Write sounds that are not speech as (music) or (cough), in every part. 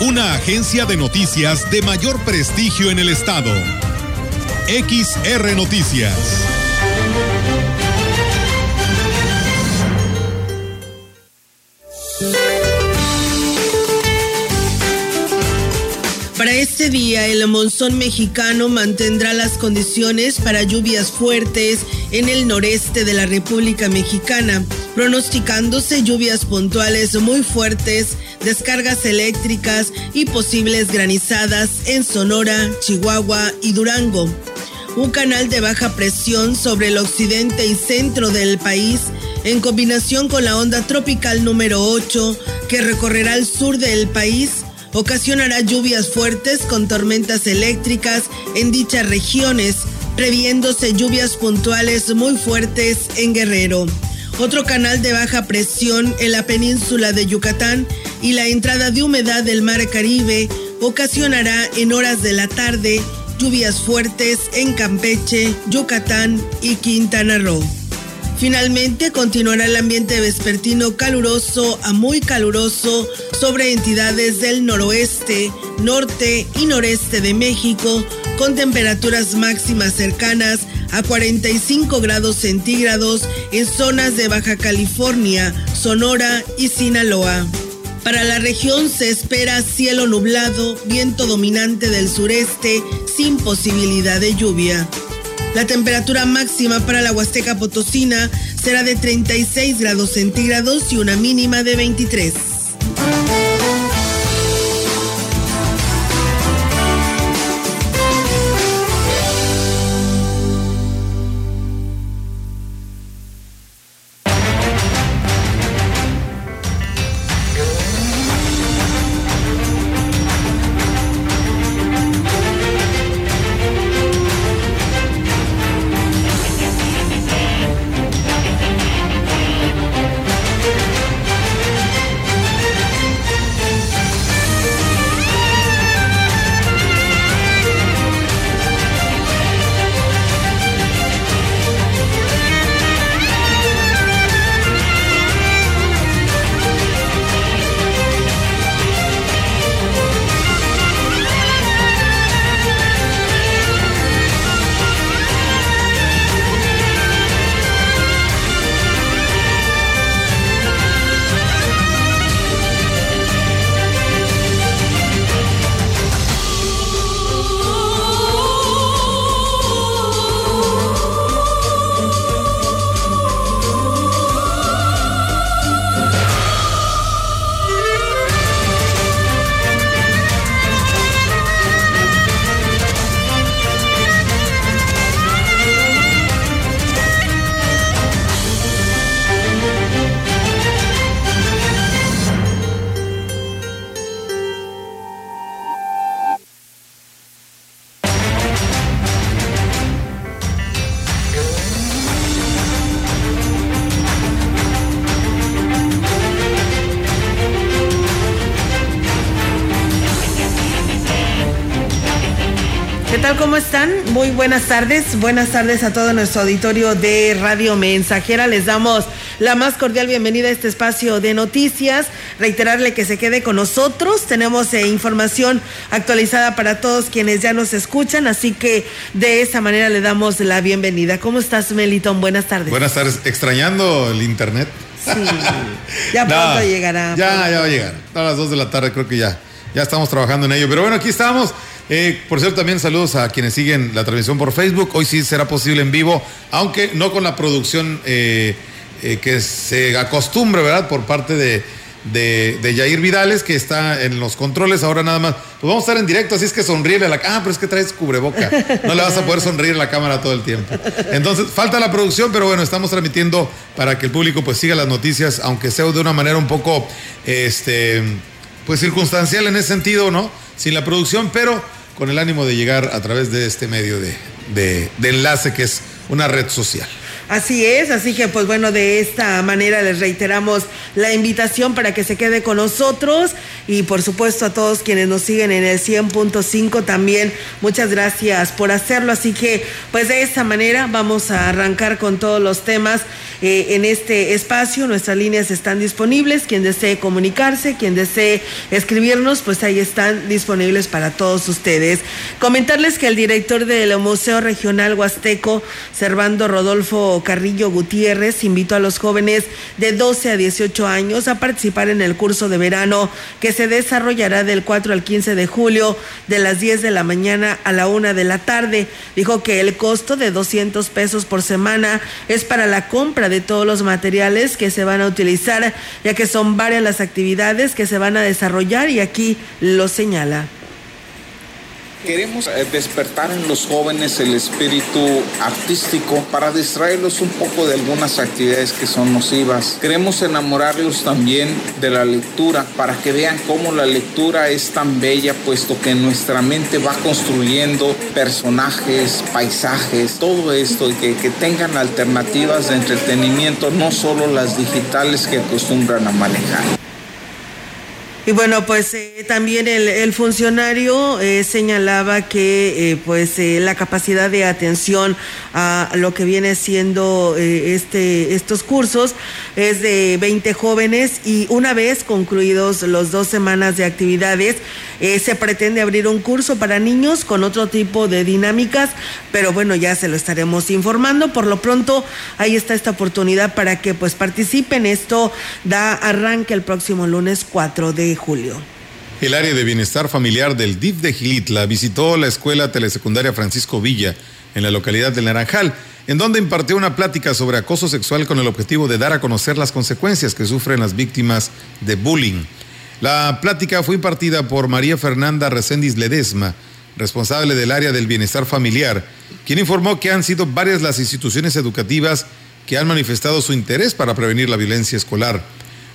Una agencia de noticias de mayor prestigio en el estado. XR Noticias. Para este día, el monzón mexicano mantendrá las condiciones para lluvias fuertes en el noreste de la República Mexicana, pronosticándose lluvias puntuales muy fuertes, descargas eléctricas y posibles granizadas en Sonora, Chihuahua y Durango. Un canal de baja presión sobre el occidente y centro del país, en combinación con la onda tropical número 8 que recorrerá el sur del país, ocasionará lluvias fuertes con tormentas eléctricas en dichas regiones, previéndose lluvias puntuales muy fuertes en Guerrero. Otro canal de baja presión en la península de Yucatán y la entrada de humedad del mar Caribe ocasionará en horas de la tarde lluvias fuertes en Campeche, Yucatán y Quintana Roo. Finalmente continuará el ambiente vespertino caluroso a muy caluroso sobre entidades del noroeste, norte y noreste de México, con temperaturas máximas cercanas a 45 grados centígrados en zonas de Baja California, Sonora y Sinaloa. Para la región se espera cielo nublado, viento dominante del sureste, sin posibilidad de lluvia. La temperatura máxima para la Huasteca Potosina será de 36 grados centígrados y una mínima de 23. ¿Cómo están? Muy buenas tardes. Buenas tardes a todo nuestro auditorio de Radio Mensajera. Les damos la más cordial bienvenida a este espacio de noticias. Reiterarle que se quede con nosotros. Tenemos eh, información actualizada para todos quienes ya nos escuchan, así que de esa manera le damos la bienvenida. ¿Cómo estás, Melitón? Buenas tardes. Buenas tardes. Extrañando el internet. Sí. (laughs) Ya pronto llegará. Ya, ya va a llegar. A las 2 de la tarde creo que ya. Ya estamos trabajando en ello. Pero bueno, aquí estamos. Eh, por cierto, también saludos a quienes siguen la transmisión por Facebook. Hoy sí será posible en vivo, aunque no con la producción eh, eh, que se acostumbre, ¿verdad? Por parte de, de, de, Vidales, que está en los controles. Ahora nada más. Pues vamos a estar en directo, así es que sonríe a la Ah, pero es que traes cubreboca. No le vas a poder sonreír a la cámara todo el tiempo. Entonces, falta la producción, pero bueno, estamos transmitiendo para que el público pues siga las noticias, aunque sea de una manera un poco, este, pues circunstancial en ese sentido, ¿no? Sin la producción, pero con el ánimo de llegar a través de este medio de, de enlace que es una red social. Así es, así que pues bueno, de esta manera les reiteramos la invitación para que se quede con nosotros y por supuesto a todos quienes nos siguen en el 100.5 también muchas gracias por hacerlo, así que pues de esta manera vamos a arrancar con todos los temas eh, en este espacio, nuestras líneas están disponibles, quien desee comunicarse, quien desee escribirnos, pues ahí están disponibles para todos ustedes. Comentarles que el director del Museo Regional Huasteco, Servando Rodolfo Carrillo Gutiérrez invitó a los jóvenes de 12 a 18 años a participar en el curso de verano que se desarrollará del 4 al 15 de julio de las 10 de la mañana a la 1 de la tarde. Dijo que el costo de 200 pesos por semana es para la compra de todos los materiales que se van a utilizar, ya que son varias las actividades que se van a desarrollar y aquí lo señala. Queremos eh, despertar en los jóvenes el espíritu artístico para distraerlos un poco de algunas actividades que son nocivas. Queremos enamorarlos también de la lectura para que vean cómo la lectura es tan bella puesto que nuestra mente va construyendo personajes, paisajes, todo esto y que, que tengan alternativas de entretenimiento, no solo las digitales que acostumbran a manejar. Y bueno, pues eh, también el, funcionario eh, señalaba que eh, pues la capacidad de atención a lo que viene siendo este estos cursos es de 20 jóvenes y una vez concluidos los dos semanas de actividades se pretende abrir un curso para niños con otro tipo de dinámicas, pero bueno, ya se lo estaremos informando. Por lo pronto, ahí está esta oportunidad para que pues participen. Esto da arranque el próximo lunes 4 de julio. El área de bienestar familiar del DIF de Gilitla visitó la escuela telesecundaria Francisco Villa en la localidad de Naranjal, en donde impartió una plática sobre acoso sexual con el objetivo de dar a conocer las consecuencias que sufren las víctimas de bullying. La plática fue impartida por María Fernanda Recendis Ledesma, responsable del área del bienestar familiar, quien informó que han sido varias las instituciones educativas que han manifestado su interés para prevenir la violencia escolar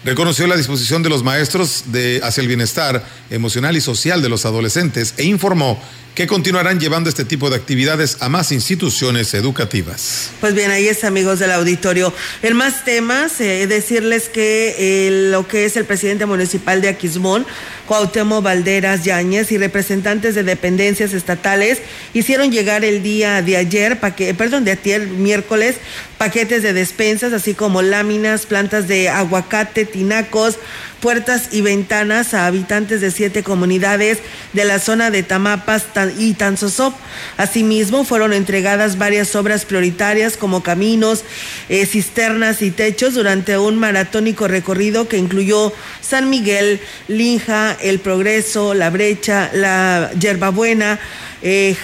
reconoció la disposición de los maestros de, hacia el bienestar emocional y social de los adolescentes e informó que continuarán llevando este tipo de actividades a más instituciones educativas. Pues bien, ahí es amigos del auditorio. En más temas, eh, decirles que eh, lo que es el presidente municipal de Aquismón, Cuauhtémoc Valderas Yáñez y representantes de dependencias estatales hicieron llegar el día de ayer, perdón, de ayer miércoles, paquetes de despensas, así como láminas, plantas de aguacate, tinacos, puertas y ventanas a habitantes de siete comunidades de la zona de Tamapas y Tanzosop. Asimismo, fueron entregadas varias obras prioritarias como caminos, eh, cisternas y techos durante un maratónico recorrido que incluyó San Miguel, Linja, El Progreso, La Brecha, La Yerbabuena, eh,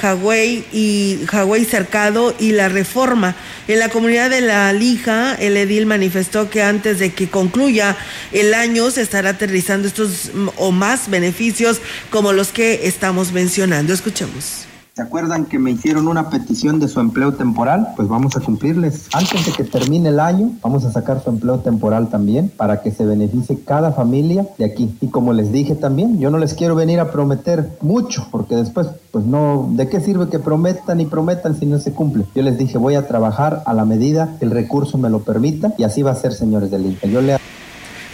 y Hawái Cercado y La Reforma. En la comunidad de La Lija, el edil manifestó que antes de que concluya el año se estará aterrizando estos o más beneficios como los que estamos mencionando. Escuchemos. ¿Se acuerdan que me hicieron una petición de su empleo temporal? Pues vamos a cumplirles. Antes de que termine el año, vamos a sacar su empleo temporal también para que se beneficie cada familia de aquí. Y como les dije también, yo no les quiero venir a prometer mucho, porque después, pues no, ¿de qué sirve que prometan y prometan si no se cumple? Yo les dije, voy a trabajar a la medida que el recurso me lo permita y así va a ser, señores del INPE. Yo le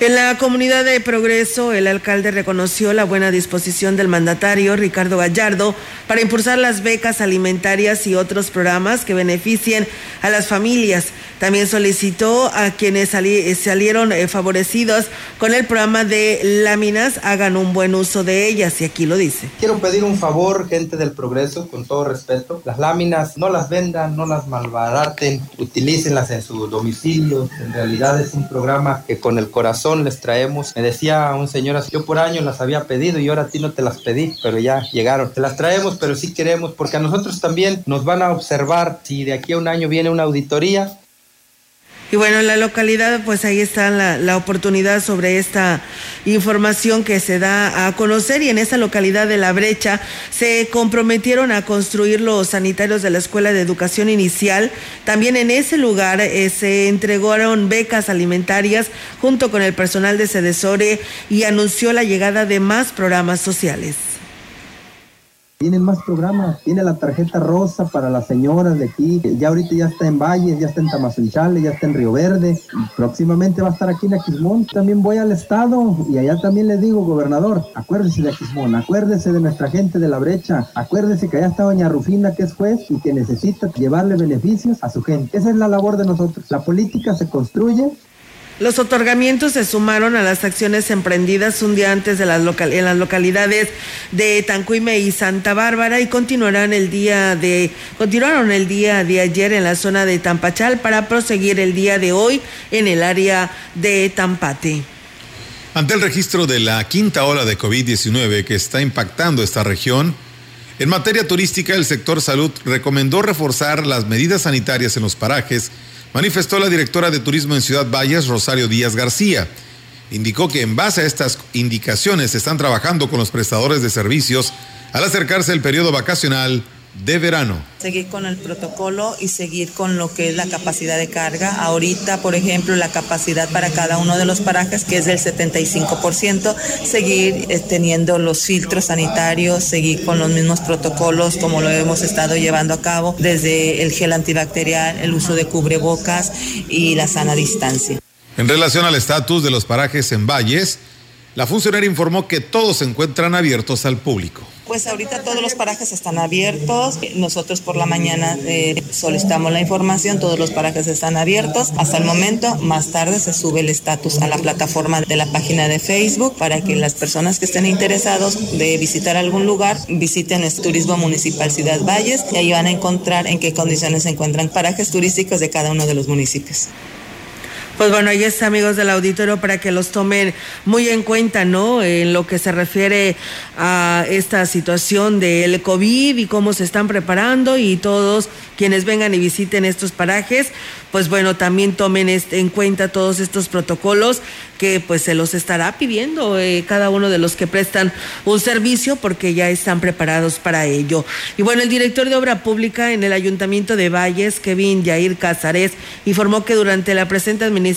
en la comunidad de Progreso, el alcalde reconoció la buena disposición del mandatario Ricardo Gallardo para impulsar las becas alimentarias y otros programas que beneficien a las familias. También solicitó a quienes salieron eh, favorecidos con el programa de láminas hagan un buen uso de ellas y aquí lo dice. Quiero pedir un favor, gente del Progreso, con todo respeto. Las láminas no las vendan, no las malbaraten, utilícenlas en su domicilio. En realidad es un programa que con el corazón les traemos. Me decía un señor, yo por años las había pedido y ahora a ti no te las pedí, pero ya llegaron. Te las traemos, pero sí queremos, porque a nosotros también nos van a observar si de aquí a un año viene una auditoría y bueno, en la localidad, pues ahí está la, oportunidad sobre esta información que se da a conocer. Y en esa localidad de La Brecha se comprometieron a construir los sanitarios de la Escuela de Educación Inicial. También en ese lugar eh, se entregaron becas alimentarias junto con el personal de Sedesore y anunció la llegada de más programas sociales. Tienen más programas, tiene la tarjeta rosa para las señoras de aquí, ya ahorita ya está en Valles, ya está en Tamazunchale, ya está en Río Verde, próximamente va a estar aquí en Aquismón. También voy al estado y allá también les digo, gobernador, acuérdese de Aquismón, acuérdese de nuestra gente de la brecha, acuérdese que allá está doña Rufina que es juez y que necesita llevarle beneficios a su gente. Esa es la labor de nosotros. La política se construye los otorgamientos se sumaron a las acciones emprendidas un día antes de las en las localidades de Tancuime y Santa Bárbara y continuarán el día de continuaron el día de ayer en la zona de Tampachal para proseguir el día de hoy en el área de Tampate. Ante el registro de la quinta ola de COVID-19 que está impactando esta región, en materia turística el sector salud recomendó reforzar las medidas sanitarias en los parajes manifestó la directora de Turismo en Ciudad Valles, Rosario Díaz García. Indicó que en base a estas indicaciones están trabajando con los prestadores de servicios al acercarse el periodo vacacional de verano. Seguir con el protocolo y seguir con lo que es la capacidad de carga. Ahorita, por ejemplo, la capacidad para cada uno de los parajes, que es del 75%, seguir eh, teniendo los filtros sanitarios, seguir con los mismos protocolos como lo hemos estado llevando a cabo, desde el gel antibacterial, el uso de cubrebocas y la sana distancia. En relación al estatus de los parajes en valles, la funcionaria informó que todos se encuentran abiertos al público. Pues ahorita todos los parajes están abiertos. Nosotros por la mañana eh, solicitamos la información, todos los parajes están abiertos. Hasta el momento, más tarde se sube el estatus a la plataforma de la página de Facebook para que las personas que estén interesados de visitar algún lugar visiten el Turismo Municipal Ciudad Valles y ahí van a encontrar en qué condiciones se encuentran parajes turísticos de cada uno de los municipios. Pues bueno, ahí está, amigos del auditorio, para que los tomen muy en cuenta, ¿no? En lo que se refiere a esta situación del COVID y cómo se están preparando y todos quienes vengan y visiten estos parajes, pues bueno, también tomen este, en cuenta todos estos protocolos que pues se los estará pidiendo eh, cada uno de los que prestan un servicio porque ya están preparados para ello. Y bueno, el director de Obra Pública en el Ayuntamiento de Valles, Kevin Yair Casares, informó que durante la presente administración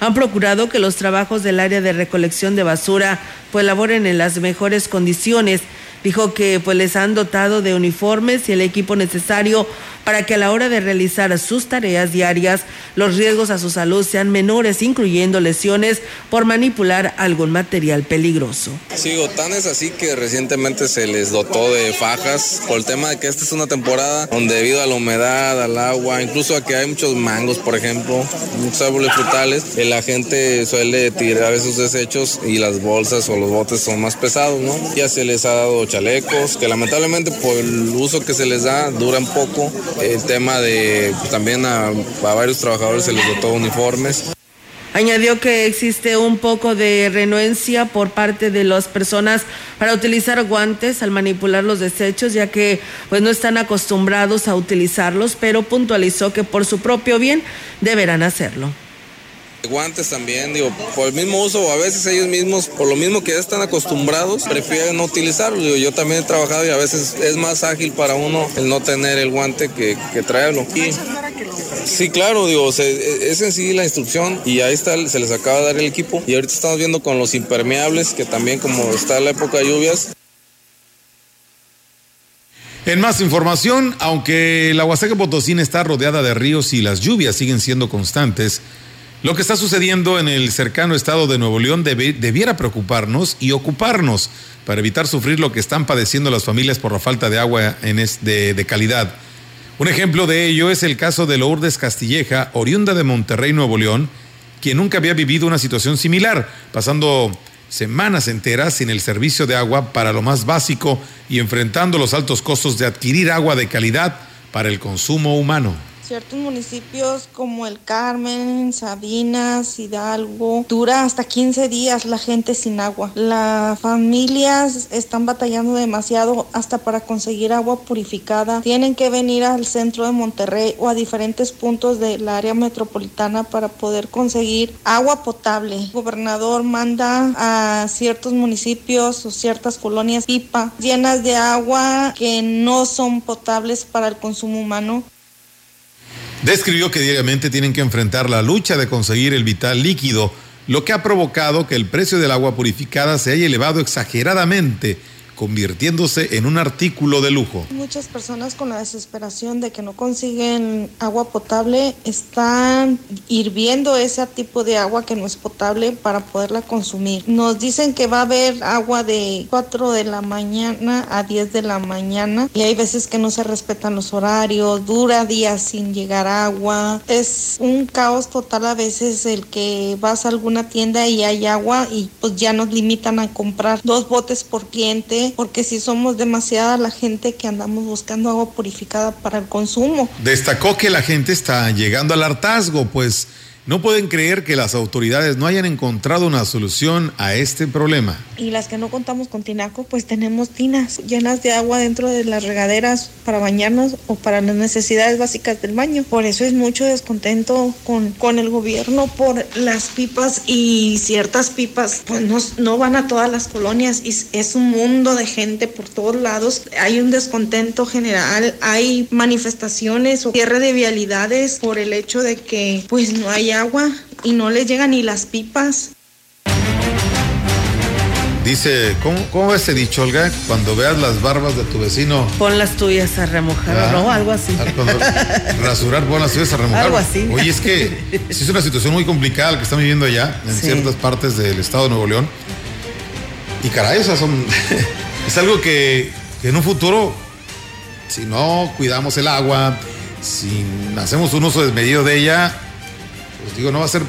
han procurado que los trabajos del área de recolección de basura pues laboren en las mejores condiciones Dijo que pues les han dotado de uniformes y el equipo necesario para que a la hora de realizar sus tareas diarias los riesgos a su salud sean menores, incluyendo lesiones por manipular algún material peligroso. Sí, tan es así que recientemente se les dotó de fajas por el tema de que esta es una temporada donde debido a la humedad, al agua, incluso a que hay muchos mangos, por ejemplo, muchos árboles frutales, la gente suele tirar esos desechos y las bolsas o los botes son más pesados, ¿no? Ya se les ha dado chalecos, que lamentablemente por el uso que se les da duran poco. El tema de también a, varios trabajadores se les dotó uniformes. Añadió que existe un poco de renuencia por parte de las personas para utilizar guantes al manipular los desechos, ya que pues no están acostumbrados a utilizarlos, pero puntualizó que por su propio bien deberán hacerlo. Guantes también, digo, por el mismo uso, a veces ellos mismos, por lo mismo que ya están acostumbrados, prefieren no utilizarlo. yo también he trabajado y a veces es más ágil para uno el no tener el guante que, que traerlo. sí, claro, digo, es en sí la instrucción y ahí está, se les acaba de dar el equipo. Y ahorita estamos viendo con los impermeables, que también como está la época de lluvias, en más información, aunque la Huasteca Potosina está rodeada de ríos y las lluvias siguen siendo constantes, lo que está sucediendo en el cercano estado de Nuevo León debiera preocuparnos y ocuparnos para evitar sufrir lo que están padeciendo las familias por la falta de agua en de, de, calidad. Un ejemplo de ello es el caso de Lourdes Castilleja, oriunda de Monterrey, Nuevo León, quien nunca había vivido una situación similar, pasando semanas enteras sin el servicio de agua para lo más básico y enfrentando los altos costos de adquirir agua de calidad para el consumo humano ciertos municipios como el Carmen, Sabinas, Hidalgo, dura hasta 15 días la gente sin agua. Las familias están batallando demasiado hasta para conseguir agua purificada. Tienen que venir al centro de Monterrey o a diferentes puntos del área metropolitana para poder conseguir agua potable. El gobernador manda a ciertos municipios o ciertas colonias pipa llenas de agua que no son potables para el consumo humano. Describió que diariamente tienen que enfrentar la lucha de conseguir el vital líquido, lo que ha provocado que el precio del agua purificada se haya elevado exageradamente, convirtiéndose en un artículo de lujo. Muchas personas con la desesperación de que no consiguen agua potable están hirviendo ese tipo de agua que no es potable para poderla consumir. Nos dicen que va a haber agua de 4 de la mañana a 10 de la mañana y hay veces que no se respetan los horarios, dura días sin llegar agua. Es un caos total a veces el que vas a alguna tienda y hay agua y pues ya nos limitan a comprar dos botes por cliente porque si somos demasiada la gente que andamos buscando agua purificada para el consumo. Destacó que la gente está llegando al hartazgo, pues no pueden creer que las autoridades no hayan encontrado una solución a este problema. Y las que no contamos con tinaco, pues tenemos tinas llenas de agua dentro de las regaderas para bañarnos o para las necesidades básicas del baño. Por eso es mucho descontento con, con el gobierno por las pipas y ciertas pipas, pues no, no van a todas las colonias y es un mundo de gente por todos lados. Hay un descontento general, hay manifestaciones o cierre de vialidades por el hecho de que pues no hay agua y no les llegan ni las pipas. Dice, ¿cómo, ¿cómo ese dicho, Olga? Cuando veas las barbas de tu vecino. Pon las tuyas a remojar, Ah, ¿no? Algo así. rasurar, pon las tuyas a remojar. Algo así. Oye, es que es una situación muy complicada la que están viviendo allá, en Sí. ciertas partes del estado de Nuevo León. Y caray, o sea, son, (laughs) es algo que, que en un futuro, si no cuidamos el agua, si hacemos un uso desmedido de ella, pues digo, no va a ser,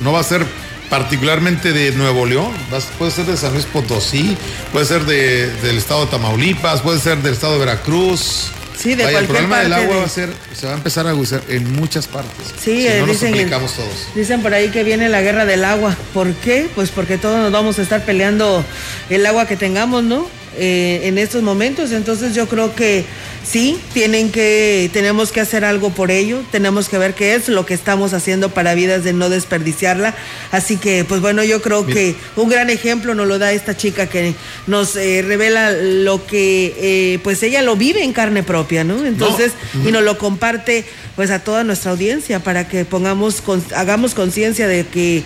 no va a ser particularmente de Nuevo León, puede ser de San Luis Potosí, puede ser de- del estado de Tamaulipas, puede ser del estado de Veracruz. Sí, de Vaya, el cualquier problema del parte agua de- va a ser, se va a empezar a aguzar en muchas partes. Sí, si eh, no nos dicen, aplicamos todos. dicen por ahí que viene la guerra del agua. ¿Por qué? Pues porque todos nos vamos a estar peleando el agua que tengamos, ¿no? Eh, en estos momentos. Entonces yo creo que sí, tienen que, tenemos que hacer algo por ello. Tenemos que ver qué es lo que estamos haciendo para vidas de no desperdiciarla. Así que, pues bueno, yo creo que un gran ejemplo nos lo da esta chica que nos eh, revela lo que, eh, pues ella lo vive en carne propia, ¿no? Entonces, y nos lo comparte pues a toda nuestra audiencia para que pongamos, con- hagamos conciencia de que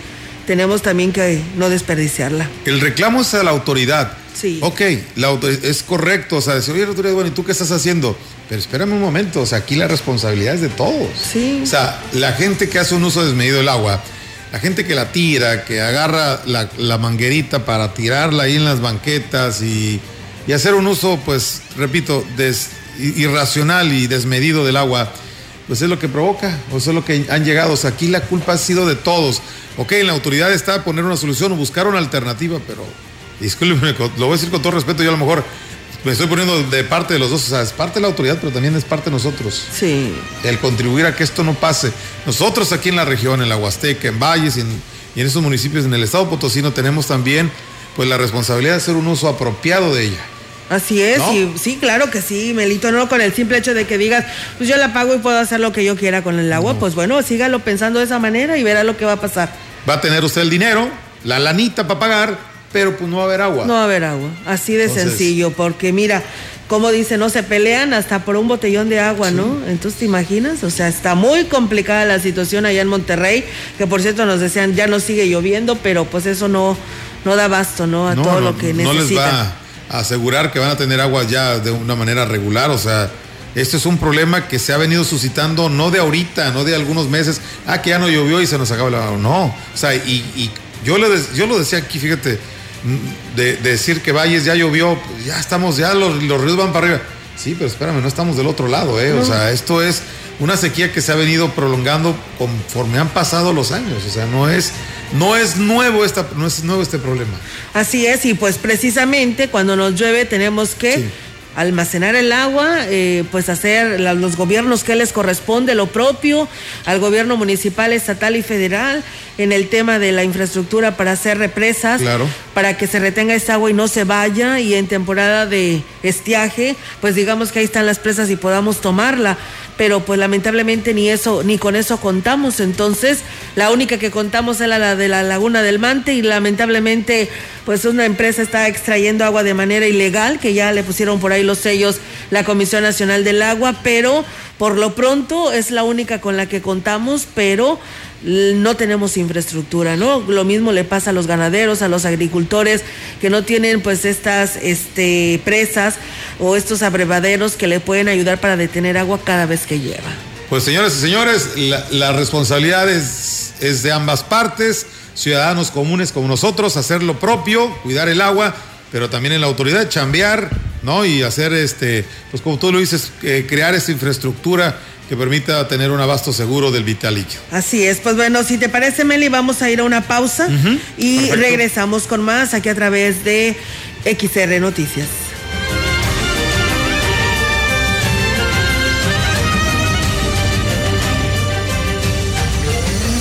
tenemos también que no desperdiciarla. El reclamo es a la autoridad. Sí. Ok, la es correcto. O sea, decir, oye, la autoridad, bueno, ¿y tú qué estás haciendo? Pero espérame un momento, o sea, aquí la responsabilidad es de todos. Sí. O sea, la gente que hace un uso desmedido del agua, la gente que la tira, que agarra la, la manguerita para tirarla ahí en las banquetas y, y hacer un uso, pues, repito, des- irracional y desmedido del agua, pues es lo que provoca, o eso es lo que han llegado. O sea, aquí la culpa ha sido de todos. Ok, en la autoridad está poner una solución o buscar una alternativa, pero discúlpeme, lo voy a decir con todo respeto, yo a lo mejor me estoy poniendo de parte de los dos, o sea, es parte de la autoridad, pero también es parte de nosotros Sí. el contribuir a que esto no pase. Nosotros aquí en la región, en la Huasteca, en Valles y en, y en esos municipios, en el estado potosino, tenemos también pues la responsabilidad de hacer un uso apropiado de ella. Así es, ¿No? y sí, claro que sí, Melito, no con el simple hecho de que digas, pues yo la pago y puedo hacer lo que yo quiera con el agua, pues bueno, sígalo pensando de esa manera y verá lo que va a pasar. Va a tener usted el dinero, la lanita para pagar, pero pues no va a haber agua. No va a haber agua, así de Entonces- sencillo, porque mira, como dice, no se pelean hasta por un botellón de agua, ¿no? Entonces, ¿te imaginas? O sea, está muy complicada la situación allá en Monterrey, que por cierto nos decían, ya no sigue lloviendo, pero pues eso no, no da basto, ¿no? A no, todo no, lo que no les necesitan. va a asegurar que van a tener agua ya de una manera regular, o sea, esto es un problema que se ha venido suscitando no de ahorita, no de algunos meses, ah, que ya no llovió y se nos acabó el agua, no, o sea, y, y yo, lo yo lo decía aquí, fíjate, de, de decir que Valles ya llovió, pues ya estamos, ya los, los ríos van para arriba, sí, pero espérame, no estamos del otro lado, ¿eh? o sea, esto es una sequía que se ha venido prolongando conforme han pasado los años, o sea, no es, no es nuevo esta, no es nuevo este problema. Así es, y pues precisamente cuando nos llueve tenemos que Sí. almacenar el agua, eh, pues hacer la- los gobiernos que les corresponde, lo propio, al gobierno municipal, estatal y federal, en el tema de la infraestructura para hacer represas, Claro. para que se retenga esta agua y no se vaya, y en temporada de estiaje, pues digamos que ahí están las presas y podamos tomarla. Pero pues lamentablemente ni eso, ni con eso contamos. Entonces, la única que contamos es la, la de la Laguna del Mante, y lamentablemente, pues una empresa está extrayendo agua de manera ilegal, que ya le pusieron por ahí los sellos la Comisión Nacional del Agua, pero por lo pronto es la única con la que contamos, pero no tenemos infraestructura, ¿no? Lo mismo le pasa a los ganaderos, a los agricultores que no tienen pues estas este, presas o estos abrevaderos que le pueden ayudar para detener agua cada vez que lleva. Pues señores y señores, la, responsabilidad es, de ambas partes, ciudadanos comunes como nosotros, hacer lo propio, cuidar el agua, pero también en la autoridad chambear, ¿no? Y hacer este, pues como tú lo dices, eh, crear esta infraestructura que permita tener un abasto seguro del vital líquido. Así es, pues bueno, si te parece, Meli, vamos a ir a una pausa y regresamos con más aquí a través de XR Noticias.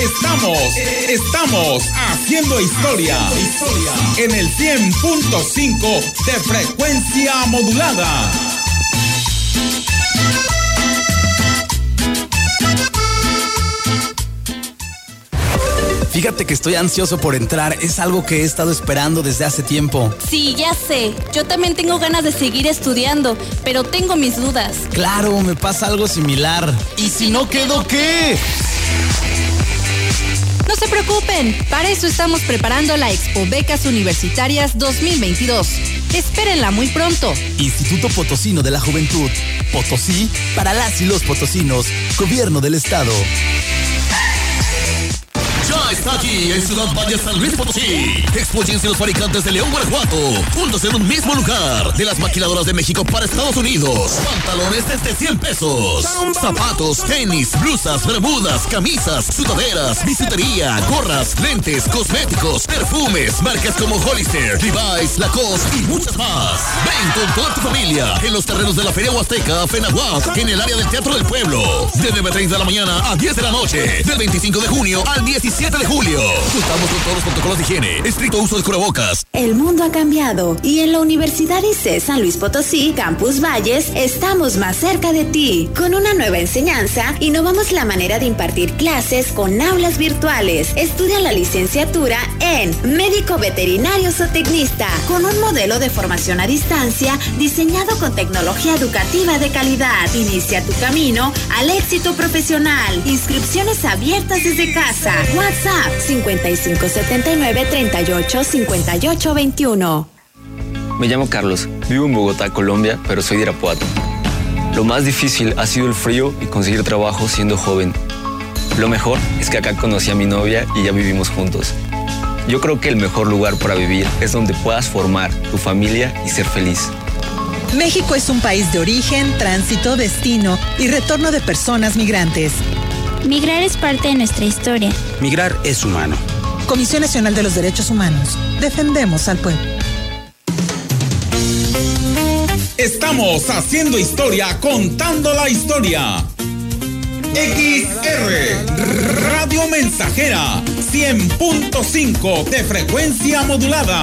Estamos, estamos haciendo historia en el 100.5 de frecuencia modulada. Fíjate que estoy ansioso por entrar, es algo que he estado esperando desde hace tiempo. Sí, ya sé, yo también tengo ganas de seguir estudiando, pero tengo mis dudas. Claro, me pasa algo similar. ¿Y si no quedo qué? No se preocupen, para eso estamos preparando la Expo Becas Universitarias 2022. Espérenla muy pronto. Instituto Potosino de la Juventud. Potosí para las y los potosinos. Gobierno del Estado está aquí en Ciudad Valle San Luis Potosí. Expóyense los fabricantes de León, Guanajuato, juntos en un mismo lugar. De las maquiladoras de México para Estados Unidos. Pantalones desde 100 pesos. Zapatos, tenis, blusas, bermudas, camisas, sudaderas, bisutería, gorras, lentes, cosméticos, perfumes, marcas como Hollister, Levi's, Lacoste y muchas más. Ven con toda tu familia en los terrenos de la Feria Huasteca, Fenahuac, en el área del Teatro del Pueblo. De 9.30 de la mañana a 10 de la noche. Del 25 de junio al 17 de julio. Contamos con todos los protocolos de higiene. Estricto uso de cubrebocas. El mundo ha cambiado y en la Universidad ICE San Luis Potosí, Campus Valles, estamos más cerca de ti. Con una nueva enseñanza, innovamos la manera de impartir clases con aulas virtuales. Estudia la licenciatura en Médico Veterinario Zootecnista con un modelo de formación a distancia diseñado con tecnología educativa de calidad. Inicia tu camino al éxito profesional. Inscripciones abiertas desde casa. WhatsApp 5579 38 58 21. Me llamo Carlos, vivo en Bogotá, Colombia, pero soy de Irapuato. Lo más difícil ha sido el frío y conseguir trabajo siendo joven. Lo mejor es que acá conocí a mi novia y ya vivimos juntos. Yo creo que el mejor lugar para vivir es donde puedas formar tu familia y ser feliz. México es un país de origen, tránsito, destino y retorno de personas migrantes. Migrar es parte de nuestra historia. Migrar es humano. Comisión Nacional de los Derechos Humanos. Defendemos al pueblo. Estamos haciendo historia, contando la historia. XR Radio Mensajera 100.5 de frecuencia modulada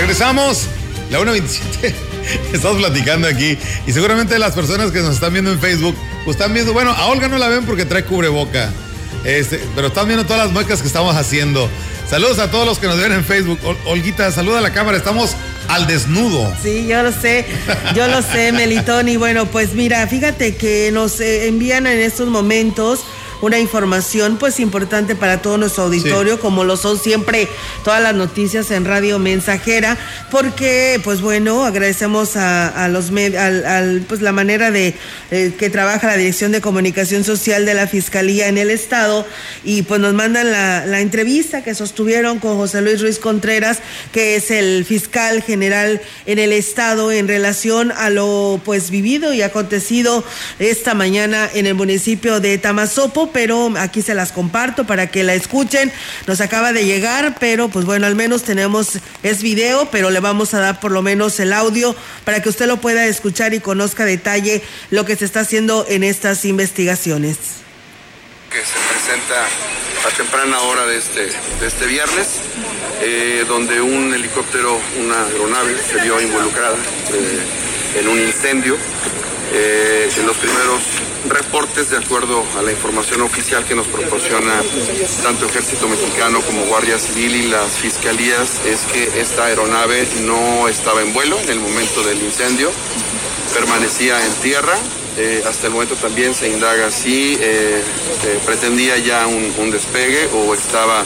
Regresamos. La 1.27. (laughs) Estamos platicando aquí. Y seguramente las personas que nos están viendo en Facebook, pues están viendo. Bueno, a Olga no la ven porque trae cubreboca. Este, pero están viendo todas las muecas que estamos haciendo. Saludos a todos los que nos ven en Facebook. Olguita, saluda a la cámara. Estamos al desnudo. Sí, yo lo sé, yo lo sé, (laughs) Melitón. Y bueno, pues mira, fíjate que nos eh, envían en estos momentos una información pues importante para todo nuestro auditorio, como lo son siempre todas las noticias en Radio Mensajera, porque pues bueno, agradecemos a, los medios, al, pues la manera de eh, que trabaja la Dirección de Comunicación Social de la Fiscalía en el Estado y pues nos mandan la, la entrevista que sostuvieron con José Luis Ruiz Contreras, que es el fiscal general en el Estado en relación a lo pues vivido y acontecido esta mañana en el municipio de Tamazopo pero aquí se las comparto para que la escuchen. Nos acaba de llegar, pero pues bueno, al menos tenemos, es video, pero le vamos a dar por lo menos el audio para que usted lo pueda escuchar y conozca detalle lo que se está haciendo en estas investigaciones. Que se presenta a temprana hora de este, de este viernes, eh, donde un helicóptero, una aeronave, se vio involucrada eh, en un incendio. Eh, en los primeros reportes de acuerdo a la información oficial que nos proporciona tanto Ejército Mexicano como Guardia Civil y las fiscalías es que esta aeronave no estaba en vuelo en el momento del incendio, permanecía en tierra. Eh, hasta el momento también se indaga si eh, eh, pretendía ya un, despegue o estaba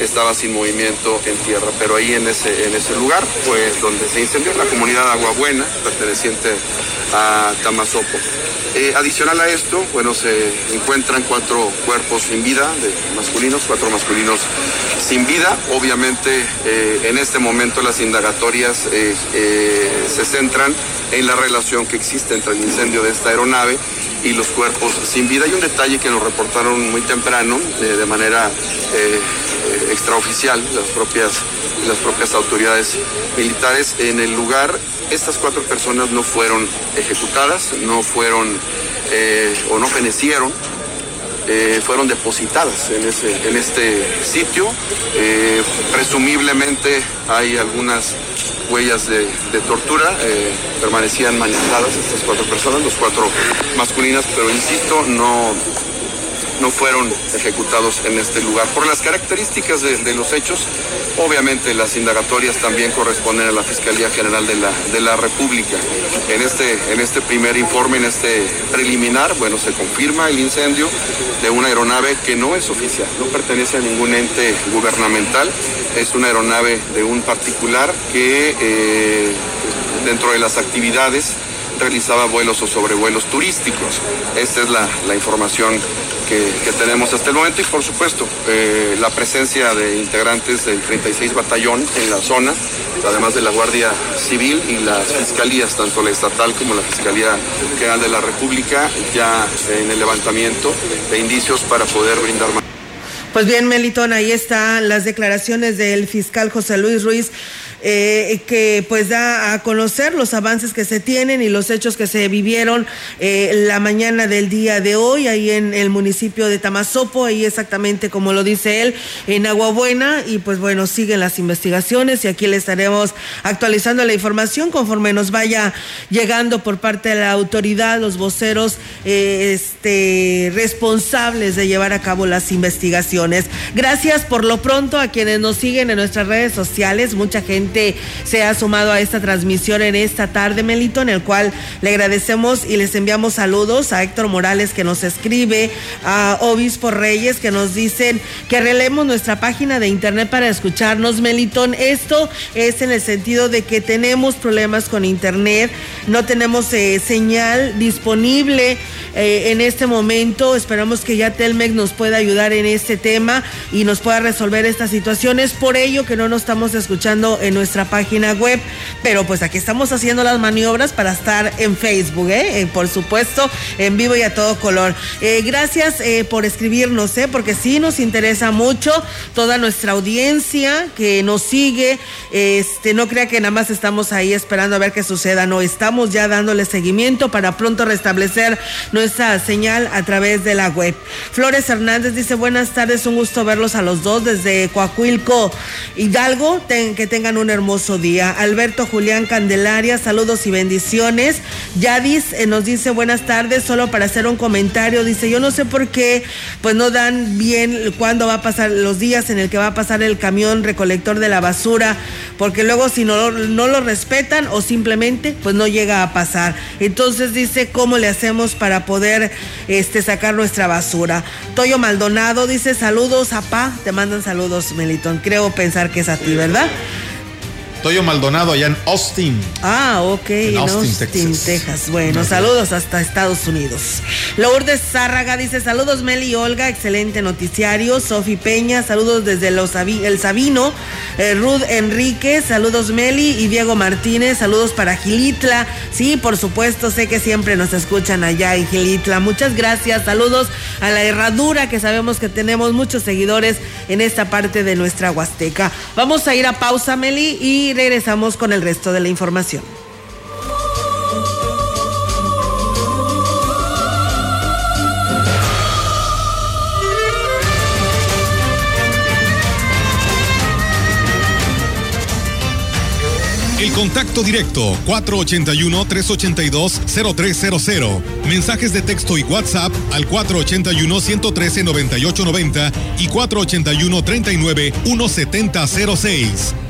estaba sin movimiento en tierra, pero ahí en ese, en ese lugar, pues donde se incendió la comunidad Agua Buena, perteneciente a Tamazopo. Eh, adicional a esto, bueno, se encuentran cuatro cuerpos sin vida, de masculinos, cuatro masculinos sin vida. Obviamente, eh, en este momento las indagatorias eh, se centran en la relación que existe entre el incendio de esta aeronave y los cuerpos sin vida. Hay un detalle que nos reportaron muy temprano, de manera extraoficial, las propias, las propias autoridades militares. En el lugar estas cuatro personas no fueron ejecutadas, no fueron eh, o no fenecieron, eh, fueron depositadas en, ese, en este sitio. Eh, presumiblemente hay algunas huellas de, tortura, permanecían maniatadas estas cuatro personas, los cuatro masculinas, pero insisto, no, no fueron ejecutados en este lugar. Por las características de, los hechos, obviamente las indagatorias también corresponden a la Fiscalía General de la, de la República. En este, en este primer informe, en este preliminar, bueno, se confirma el incendio de una aeronave que no es oficial, no pertenece a ningún ente gubernamental, es una aeronave de un particular que eh, dentro de las actividades realizaba vuelos o sobrevuelos turísticos. Esta es la, información que, tenemos hasta el momento y por supuesto eh, la presencia de integrantes del 36 Batallón en la zona, además de la Guardia Civil y las fiscalías, tanto la estatal como la Fiscalía General de la República, ya en el levantamiento de indicios para poder brindar más. Pues bien, Melitón, ahí están las declaraciones del fiscal José Luis Ruiz eh, que pues da a conocer los avances que se tienen y los hechos que se vivieron eh, la mañana del día de hoy ahí en el municipio de Tamazopo, ahí exactamente como lo dice él, en Agua Buena y pues bueno, siguen las investigaciones y aquí le estaremos actualizando la información conforme nos vaya llegando por parte de la autoridad, los voceros eh, este, responsables de llevar a cabo las investigaciones. Gracias por lo pronto a quienes nos siguen en nuestras redes sociales, mucha gente se ha sumado a esta transmisión en esta tarde, Melito, en el cual le agradecemos y les enviamos saludos a Héctor Morales que nos escribe, a Obispo Reyes que nos dicen que relemos nuestra página de internet para escucharnos, Melitón. Esto es en el sentido de que tenemos problemas con internet, no tenemos eh, señal disponible eh, en este momento. Esperamos que ya Telmex nos pueda ayudar en este tema y nos pueda resolver estas situaciones. Por ello que no nos estamos escuchando en nuestra página web. Pero pues aquí estamos haciendo las maniobras para estar en Facebook, ¿eh? eh por supuesto, en vivo y a todo color. Eh, gracias eh, por escribirnos, ¿eh? porque sí nos interesa mucho toda nuestra audiencia que nos sigue. Este, no crea que nada más estamos ahí esperando a ver qué suceda, no, estamos ya dándole seguimiento para pronto restablecer nuestra señal a través de la web. Flores Hernández dice, buenas tardes, un gusto verlos a los dos desde Coahuilco, Hidalgo, que tengan un hermoso día. Alberto Julián Candelaria, saludos y bendiciones. Yadis eh, nos dice buenas tardes, solo para hacer un comentario. Dice, yo no sé por qué, pues no dan bien cuándo va a pasar, los días en el que va a pasar el camión recolector de la basura, porque luego si no, no lo respetan o simplemente pues no llega a pasar. Entonces dice, ¿cómo le hacemos para poder este, sacar nuestra basura? Toyo Maldonado dice, saludos, apá, te mandan saludos, Melitón. Creo pensar que es a ti, ¿verdad? Toyo Maldonado, allá en Austin. Ah, ok, en Austin, Texas. Bueno, saludos hasta Estados Unidos. Lourdes Zárraga dice: Saludos, Meli y Olga, excelente noticiario. Sofi Peña, saludos desde los, El Sabino. Eh, Ruth Enrique, saludos, Meli. Y Diego Martínez, saludos para Gilitla. Sí, por supuesto, sé que siempre nos escuchan allá en Gilitla. Muchas gracias. Saludos a la herradura, que sabemos que tenemos muchos seguidores en esta parte de nuestra Huasteca. Vamos a ir a pausa, Meli, y regresamos con el resto de la información. El contacto directo 481-382-0300. Mensajes de texto y WhatsApp al 481-113-9890 y 481-39-1706.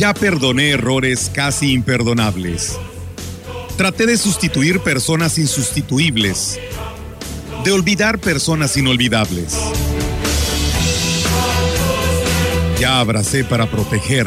Ya perdoné errores casi imperdonables. Traté de sustituir personas insustituibles, de olvidar personas inolvidables. Ya abracé para proteger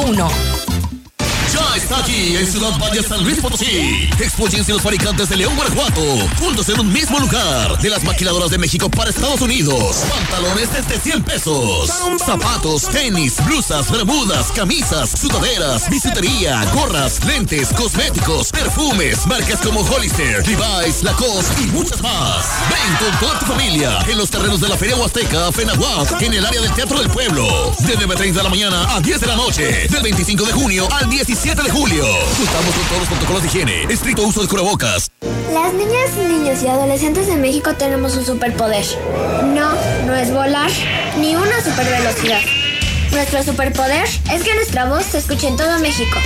202 B001. Está aquí en Ciudad Valle San Luis Potosí. Expóyense los fabricantes de León, Guanajuato, juntos en un mismo lugar. De las maquiladoras de México para Estados Unidos. Pantalones desde 100 pesos. Zapatos, tenis, blusas, bermudas, camisas, sudaderas, bisutería, gorras, lentes, cosméticos, perfumes, marcas como Hollister, Levi's, Lacoste y muchas más. Ven con toda tu familia en los terrenos de la Feria Huasteca, Fenahuac, en el área del Teatro del Pueblo. De 9.30 de la mañana a 10 de la noche. Del 25 de junio al 17 de julio. Contamos con todos los protocolos de higiene, estricto uso de cubrebocas. Las niñas, niños y adolescentes de México tenemos un superpoder. No, no es volar, ni una supervelocidad. Nuestro superpoder es que nuestra voz se escuche en todo México.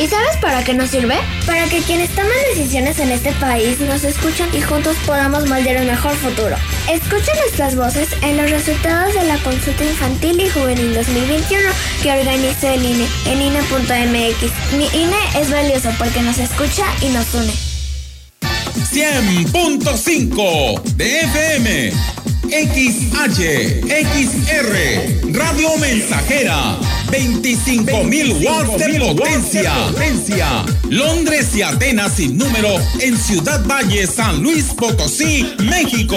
¿Y sabes para qué nos sirve? Para que quienes toman decisiones en este país nos escuchen y juntos podamos moldear un mejor futuro. Escucha nuestras voces en los resultados de la consulta infantil y juvenil 2021 que organizó el INE en INE.mx. Mi INE es valioso porque nos escucha y nos une. 100.5 de FM. XH, XR, Radio Mensajera, 25.000 watts de potencia. potencia. Londres y Atenas sin número en Ciudad Valle, San Luis Potosí, México.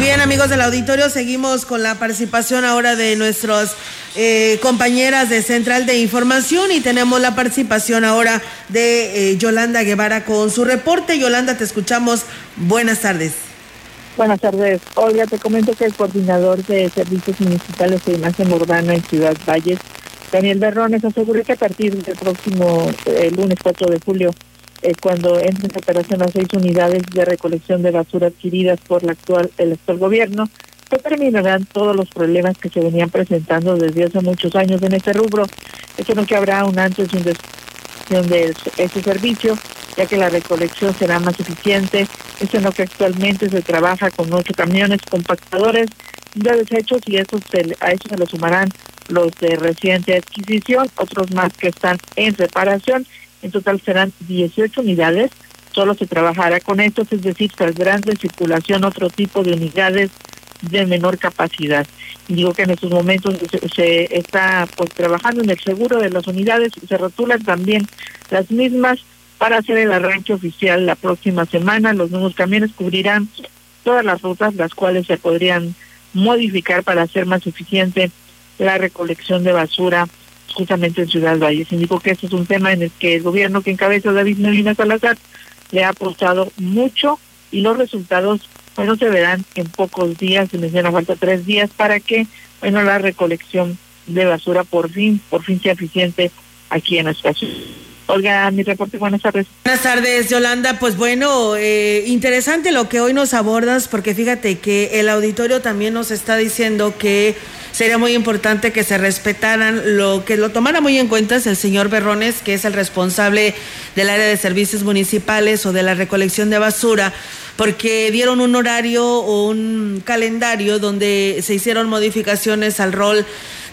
Bien, amigos del auditorio, seguimos con la participación ahora de nuestras eh, compañeras de Central de Información y tenemos la participación ahora de eh, Yolanda Guevara con su reporte. Yolanda, te escuchamos. Buenas tardes. Buenas tardes. Olga, te comento que el coordinador de Servicios Municipales de Imagen Urbana en Ciudad Valles, Daniel Berrones, aseguró que a partir del próximo eh, lunes 4 de julio eh, cuando entren en operación las seis unidades de recolección de basura adquiridas por el actual gobierno, se terminarán todos los problemas que se venían presentando desde hace muchos años en este rubro. Eso no que habrá un antes y un después de ese servicio, ya que la recolección será más eficiente. Eso en lo que actualmente se trabaja con ocho camiones compactadores de desechos y eso se, a eso se le sumarán los de reciente adquisición, otros más que están en reparación en total serán 18 unidades. Solo se trabajará con estos, es decir, saldrán de circulación otro tipo de unidades de menor capacidad. Digo que en estos momentos se, se está pues trabajando en el seguro de las unidades, se rotulan también las mismas para hacer el arranque oficial la próxima semana. Los nuevos camiones cubrirán todas las rutas, las cuales se podrían modificar para hacer más eficiente la recolección de basura justamente en Ciudad Valles. Indicó que este es un tema en el que el gobierno que encabeza David Medina Salazar le ha apostado mucho y los resultados, bueno, se verán en pocos días, se menciona falta tres días para que, bueno, la recolección de basura por fin, por fin sea eficiente aquí en nuestra ciudad. Olga, mi reporte, buenas tardes. Buenas tardes, Yolanda. Pues bueno, eh, interesante lo que hoy nos abordas, porque fíjate que el auditorio también nos está diciendo que sería muy importante que se respetaran lo que lo tomara muy en cuenta es el señor Berrones, que es el responsable del área de servicios municipales o de la recolección de basura porque dieron un horario o un calendario donde se hicieron modificaciones al rol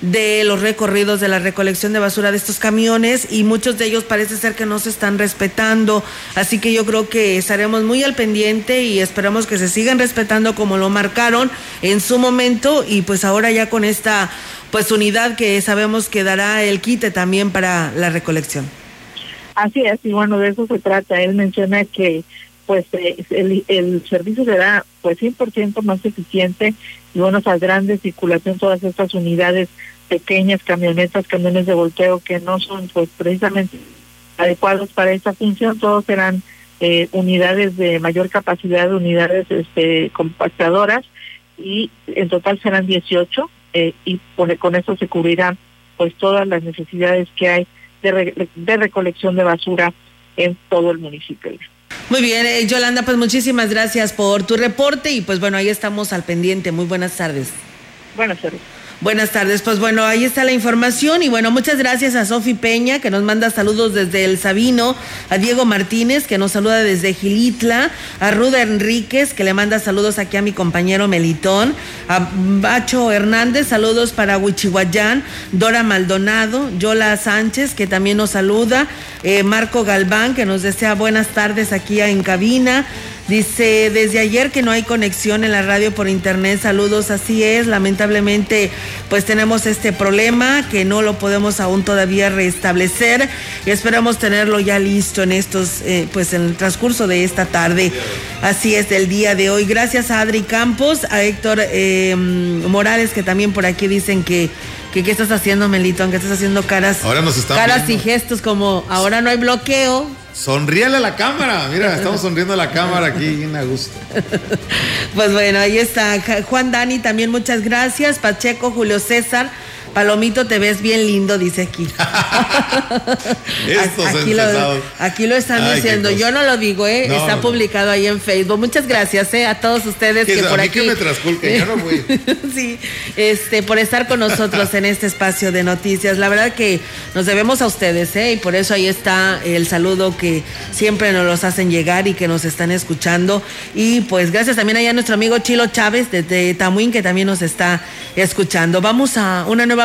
de los recorridos de la recolección de basura de estos camiones y muchos de ellos parece ser que no se están respetando. Así que yo creo que estaremos muy al pendiente y esperamos que se sigan respetando como lo marcaron en su momento y pues ahora ya con esta pues unidad que sabemos que dará el quite también para la recolección. Así es, y bueno, de eso se trata. Él menciona que pues eh, el, el servicio será pues 100% más eficiente y bueno, saldrán de circulación todas estas unidades pequeñas, camionetas, camiones de volteo que no son pues precisamente adecuados para esta función, todos serán eh, unidades de mayor capacidad, unidades este, compactadoras y en total serán 18 eh, y con, con eso se cubrirán pues todas las necesidades que hay de, de recolección de basura en todo el municipio. Muy bien, eh, Yolanda, pues muchísimas gracias por tu reporte y pues bueno, ahí estamos al pendiente. Muy buenas tardes. Buenas tardes. Buenas tardes, pues bueno, ahí está la información y bueno, muchas gracias a Sofi Peña que nos manda saludos desde El Sabino, a Diego Martínez que nos saluda desde Gilitla, a Ruda Enríquez que le manda saludos aquí a mi compañero Melitón, a Bacho Hernández, saludos para Huichihuayán, Dora Maldonado, Yola Sánchez que también nos saluda, eh, Marco Galván que nos desea buenas tardes aquí en cabina. Dice, desde ayer que no hay conexión en la radio por internet, saludos, así es, lamentablemente pues tenemos este problema que no lo podemos aún todavía restablecer y esperamos tenerlo ya listo en estos, eh, pues en el transcurso de esta tarde, así es del día de hoy. Gracias a Adri Campos, a Héctor eh, Morales que también por aquí dicen que que qué estás haciendo Melito, aunque estás haciendo caras, Ahora nos están caras viendo. y gestos como ahora no hay bloqueo. Sonríele a la cámara. Mira, estamos sonriendo a la cámara aquí, bien a gusto. (laughs) Pues bueno, ahí está. Juan Dani, también muchas gracias. Pacheco, Julio César. Palomito, te ves bien lindo, dice aquí. (laughs) Estos aquí, lo, aquí lo están Ay, diciendo. Yo no lo digo, ¿eh? No, Está publicado ahí en Facebook. Muchas gracias, ¿eh? A todos ustedes Que que a por mí aquí. que me trasculquen, yo no voy. (laughs) sí, este, por estar con nosotros en este espacio de noticias. La verdad que nos debemos a ustedes, ¿eh? Y por eso ahí está el saludo que siempre nos los hacen llegar y que nos están escuchando. Y pues gracias también allá a nuestro amigo Chilo Chávez desde Tamuín que también nos está escuchando. Vamos a una nueva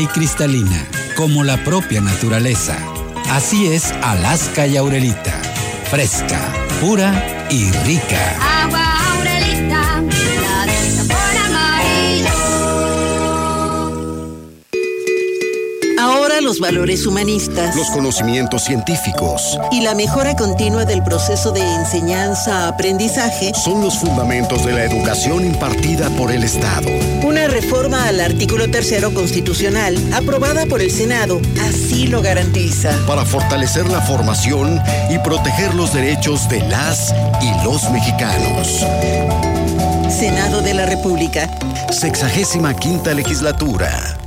y cristalina, como la propia naturaleza. Así es Alaska y Aurelita. Fresca, pura y rica. Agua Aurelita, la de sabor amarillo. Ahora los valores humanistas Los conocimientos científicos y la mejora continua del proceso de enseñanza-aprendizaje son los fundamentos de la educación impartida por el Estado. Reforma al artículo tercero constitucional aprobada por el Senado así lo garantiza. Para fortalecer la formación y proteger los derechos de las y los mexicanos. Senado de la República. Sexagésima quinta legislatura.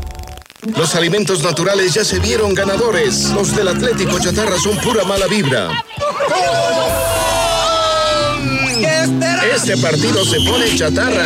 Los alimentos naturales ya se vieron ganadores. Los del Atlético Chatarra son pura mala vibra. Este partido se pone chatarra.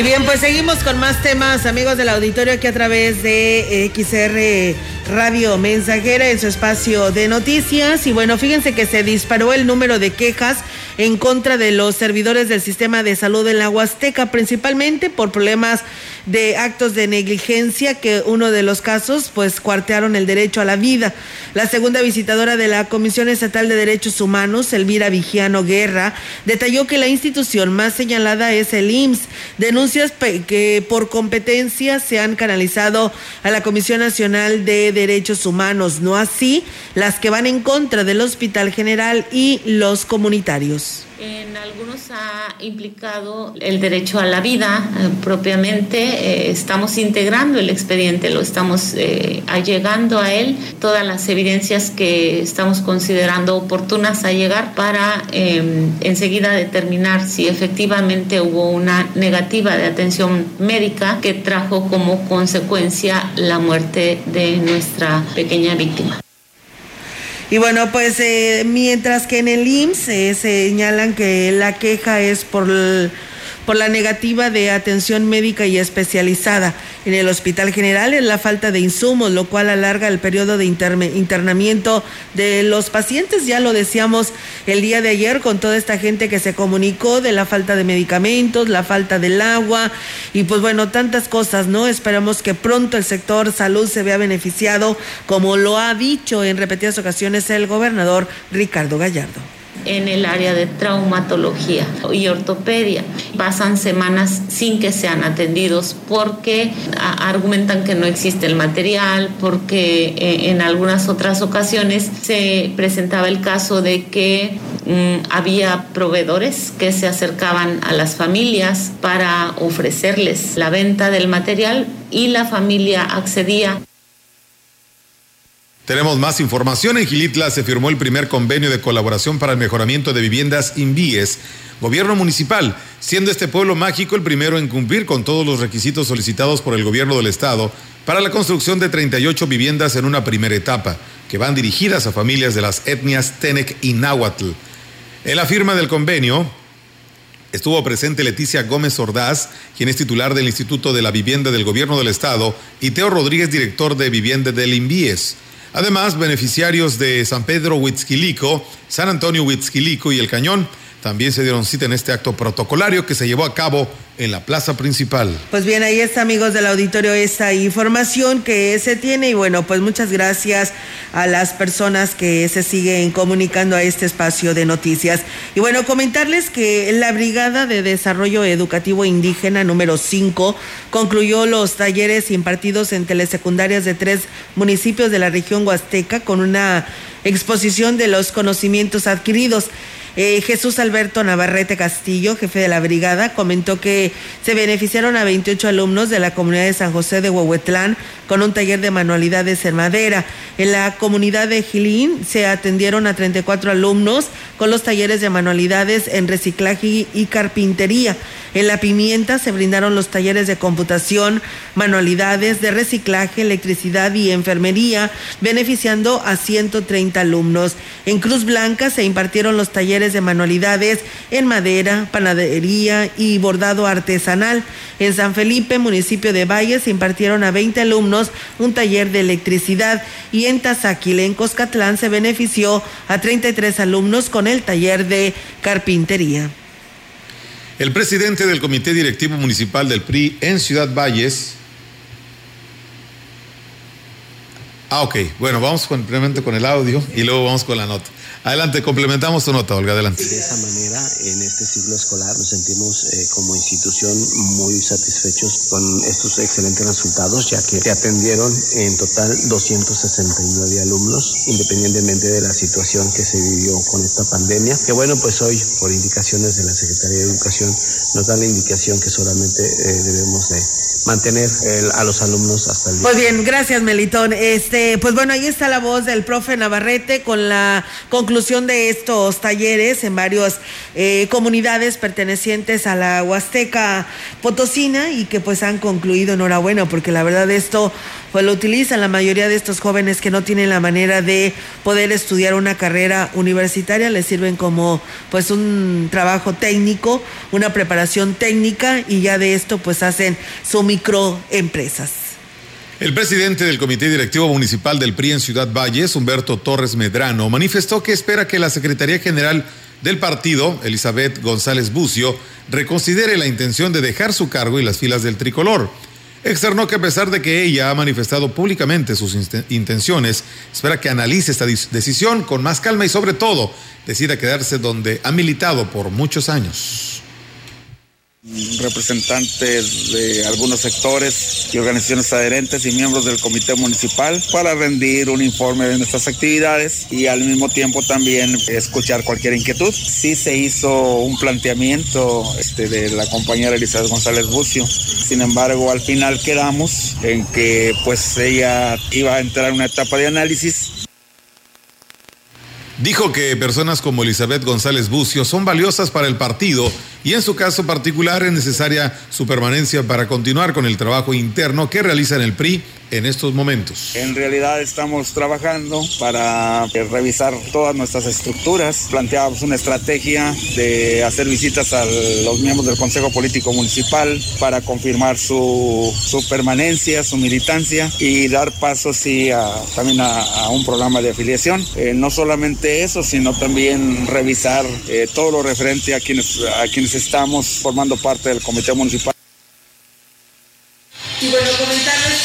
Y bien, pues seguimos con más temas, amigos del auditorio, aquí a través de XR Radio Mensajera en su espacio de noticias. Y bueno, fíjense que se disparó el número de quejas en contra de los servidores del sistema de salud en la Huasteca, principalmente por problemas de actos de negligencia que uno de los casos pues cuartearon el derecho a la vida. La segunda visitadora de la Comisión Estatal de Derechos Humanos, Elvira Vigiano Guerra, detalló que la institución más señalada es el IMSS. Denuncias que por competencia se han canalizado a la Comisión Nacional de Derechos Humanos, no así las que van en contra del Hospital General y los comunitarios. En algunos ha implicado el derecho a la vida eh, propiamente. Eh, estamos integrando el expediente, lo estamos eh, allegando a él, todas las evidencias que estamos considerando oportunas a llegar para em, enseguida determinar si efectivamente hubo una negativa de atención médica que trajo como consecuencia la muerte de nuestra pequeña víctima. Y bueno, pues eh, mientras que en el IMSS eh, señalan que la queja es por, el- por la negativa de atención médica y especializada. En el Hospital General es la falta de insumos, lo cual alarga el periodo de internamiento de los pacientes. Ya lo decíamos el día de ayer con toda esta gente que se comunicó de la falta de medicamentos, la falta del agua y pues bueno, tantas cosas, ¿no? Esperamos que pronto el sector salud se vea beneficiado, como lo ha dicho en repetidas ocasiones el gobernador Ricardo Gallardo. En el área de traumatología y ortopedia. Pasan semanas sin que sean atendidos porque a- argumentan que no existe el material, porque eh, en algunas otras ocasiones se presentaba el caso de que mm, había proveedores que se acercaban a las familias para ofrecerles la venta del material y la familia accedía Tenemos más información. En Gilitla se firmó el primer convenio de colaboración para el mejoramiento de viviendas INVIES, gobierno municipal, siendo este pueblo mágico el primero en cumplir con todos los requisitos solicitados por el gobierno del estado para la construcción de 38 viviendas en una primera etapa, que van dirigidas a familias de las etnias Tenec y Náhuatl. En la firma del convenio, Estuvo presente Leticia Gómez Ordaz, quien es titular del Instituto de la Vivienda del Gobierno del Estado, y Teo Rodríguez, director de Vivienda del INVIES. Además, beneficiarios de San Pedro Huitzquilico, San Antonio Huitzquilico y El Cañón también se dieron cita en este acto protocolario que se llevó a cabo en la plaza principal. Pues bien, ahí está, amigos del auditorio, esta información que se tiene. Y bueno, pues muchas gracias a las personas que se siguen comunicando a este espacio de noticias. Y bueno, comentarles que la Brigada de Desarrollo Educativo Indígena número 5 concluyó los talleres impartidos en telesecundarias de tres municipios de la región Huasteca con una exposición de los conocimientos adquiridos. Eh, Jesús Alberto Navarrete Castillo, jefe de la brigada, comentó que se beneficiaron a 28 alumnos de la comunidad de San José de Huehuetlán con un taller de manualidades en madera. En la comunidad de Gilín se atendieron a 34 alumnos con los talleres de manualidades en reciclaje y carpintería. En La Pimienta se brindaron los talleres de computación, manualidades de reciclaje, electricidad y enfermería, beneficiando a 130 alumnos. En Cruz Blanca se impartieron los talleres de manualidades en madera, panadería y bordado artesanal. En San Felipe, municipio de Valle, se impartieron a 20 alumnos un taller de electricidad y en Tazaquil, en Coscatlán, se benefició a 33 alumnos con el taller de carpintería. El presidente del Comité Directivo Municipal del PRI en Ciudad Valles. Ah, ok. Bueno, vamos simplemente con el audio y luego vamos con la nota. Adelante, complementamos tu nota, Olga, adelante. De esa manera, en este ciclo escolar nos sentimos eh, como institución muy satisfechos con estos excelentes resultados, ya que se atendieron en total 269 alumnos, independientemente de la situación que se vivió con esta pandemia. Que bueno, pues hoy, por indicaciones de la Secretaría de Educación, nos dan la indicación que solamente eh, debemos de mantener el- a los alumnos hasta el día. Pues bien, gracias Melitón. Este, pues bueno, ahí está la voz del profe Navarrete con la conclusión de estos talleres en varias eh, comunidades pertenecientes a la Huasteca Potosina y que pues han concluido enhorabuena porque la verdad esto pues lo utilizan la mayoría de estos jóvenes que no tienen la manera de poder estudiar una carrera universitaria, les sirven como pues un trabajo técnico, una preparación técnica y ya de esto pues hacen su microempresas. El presidente del Comité Directivo Municipal del PRI en Ciudad Valles, Humberto Torres Medrano, manifestó que espera que la Secretaría General del partido, Elizabeth González Bucio, reconsidere la intención de dejar su cargo y las filas del tricolor. Externó que a pesar de que ella ha manifestado públicamente sus intenciones, espera que analice esta decisión con más calma y sobre todo decida quedarse donde ha militado por muchos años. Representantes de algunos sectores y organizaciones adherentes y miembros del comité municipal para rendir un informe de nuestras actividades y al mismo tiempo también escuchar cualquier inquietud. Sí se hizo un planteamiento este, de la compañera Elizabeth González Bucio, sin embargo al final quedamos en que pues ella iba a entrar en una etapa de análisis Dijo que personas como Elizabeth González Bucio son valiosas para el partido y en su caso particular es necesaria su permanencia para continuar con el trabajo interno que realiza en el PRI en estos momentos. En realidad estamos trabajando para eh, revisar todas nuestras estructuras. Planteamos una estrategia de hacer visitas a los miembros del Consejo Político Municipal para confirmar su, su permanencia, su militancia y dar paso sí, a- también a, a un programa de afiliación. Eh, no solamente eso, sino también revisar eh, todo lo referente a quienes, a quienes estamos formando parte del Comité Municipal.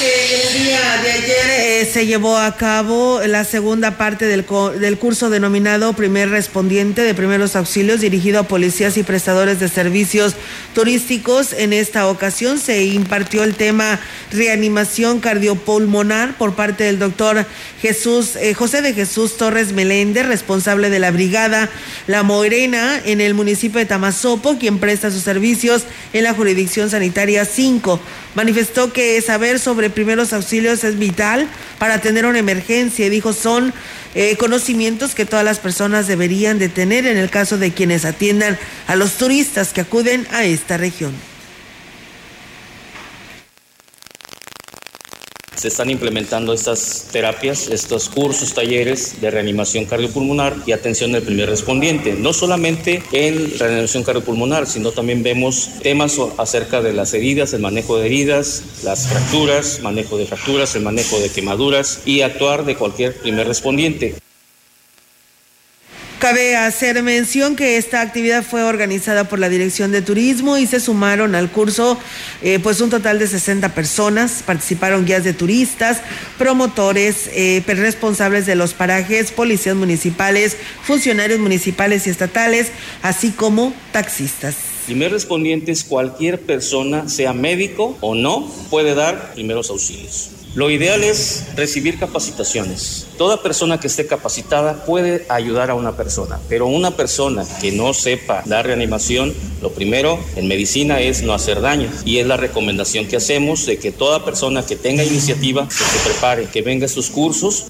El día de ayer eh, se llevó a cabo la segunda parte del, del curso denominado Primer Respondiente de Primeros Auxilios dirigido a policías y prestadores de servicios turísticos. En esta ocasión se impartió el tema reanimación cardiopulmonar por parte del doctor Jesús, eh, José de Jesús Torres Meléndez, responsable de la brigada La Morena en el municipio de Tamazopo, quien presta sus servicios en la jurisdicción sanitaria 5. Manifestó que saber sobre primeros auxilios es vital para tener una emergencia y dijo son eh, conocimientos que todas las personas deberían de tener en el caso de quienes atiendan a los turistas que acuden a esta región. Se están implementando estas terapias, estos cursos, talleres de reanimación cardiopulmonar y atención del primer respondiente. No solamente en reanimación cardiopulmonar, sino también vemos temas acerca de las heridas, el manejo de heridas, las fracturas, manejo de fracturas, el manejo de quemaduras y actuar de cualquier primer respondiente. Cabe hacer mención que esta actividad fue organizada por la Dirección de Turismo y se sumaron al curso eh, pues un total de 60 personas. Participaron guías de turistas, promotores, eh, responsables de los parajes, policías municipales, funcionarios municipales y estatales, así como taxistas. Primer respondiente es cualquier persona, sea médico o no, puede dar primeros auxilios. Lo ideal es recibir capacitaciones. Toda persona que esté capacitada puede ayudar a una persona, pero una persona que no sepa dar reanimación, lo primero en medicina es no hacer daño y es la recomendación que hacemos de que toda persona que tenga iniciativa se prepare, que venga a sus cursos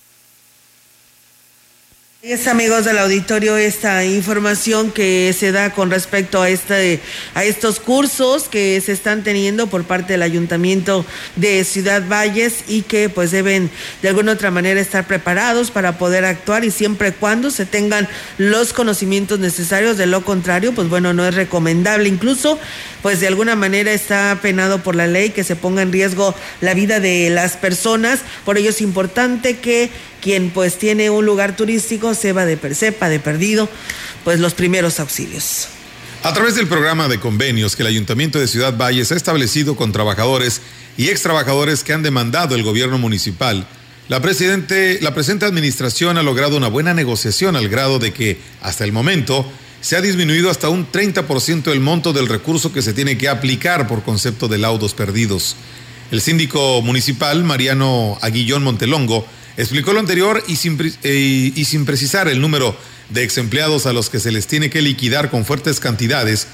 es amigos del auditorio esta información que se da con respecto a este a estos cursos que se están teniendo por parte del Ayuntamiento de Ciudad Valles y que pues deben de alguna otra manera estar preparados para poder actuar y siempre cuando se tengan los conocimientos necesarios, de lo contrario, pues bueno, no es recomendable. Incluso pues de alguna manera está penado por la ley que se ponga en riesgo la vida de las personas, por ello es importante que quien pues tiene un lugar turístico sepa de, de perdido pues los primeros auxilios. A través del programa de convenios que el Ayuntamiento de Ciudad Valles ha establecido con trabajadores y ex trabajadores que han demandado el gobierno municipal, la, presidente, la presente administración ha logrado una buena negociación al grado de que, hasta el momento, se ha disminuido hasta un 30% el monto del recurso que se tiene que aplicar por concepto de laudos perdidos. El síndico municipal, Mariano Aguillón Montelongo, Explicó lo anterior y sin, eh, y sin precisar el número de ex empleados a los que se les tiene que liquidar con fuertes cantidades,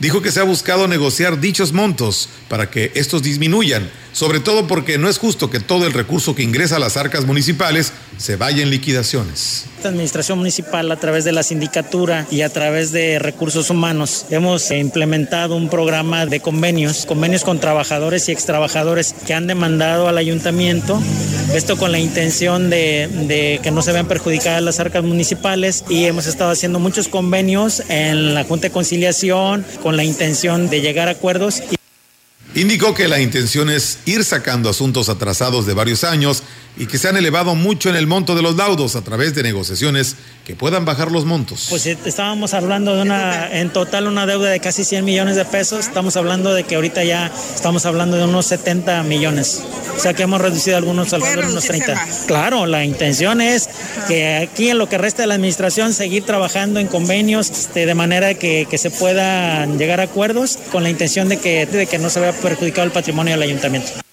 dijo que se ha buscado negociar dichos montos para que estos disminuyan, sobre todo porque no es justo que todo el recurso que ingresa a las arcas municipales se vaya en liquidaciones. Esta administración municipal a través de la sindicatura y a través de recursos humanos hemos implementado un programa de convenios, convenios con trabajadores y extrabajadores que han demandado al ayuntamiento, esto con la intención de, que no se vean perjudicadas las arcas municipales y hemos estado haciendo muchos convenios en la Junta de Conciliación con la intención de llegar a acuerdos. Indicó que la intención es ir sacando asuntos atrasados de varios años y que se han elevado mucho en el monto de los laudos a través de negociaciones que puedan bajar los montos. Pues eh, estábamos hablando de una, en total una deuda de casi 100 millones de pesos, estamos hablando de que ahorita ya estamos hablando de unos 70 millones, o sea que hemos reducido algunos alrededor de unos 30. Claro, la intención es que aquí en lo que resta de la administración seguir trabajando en convenios este, de manera que, que, se puedan llegar a acuerdos con la intención de que, de que no se vea perjudicado el patrimonio del ayuntamiento.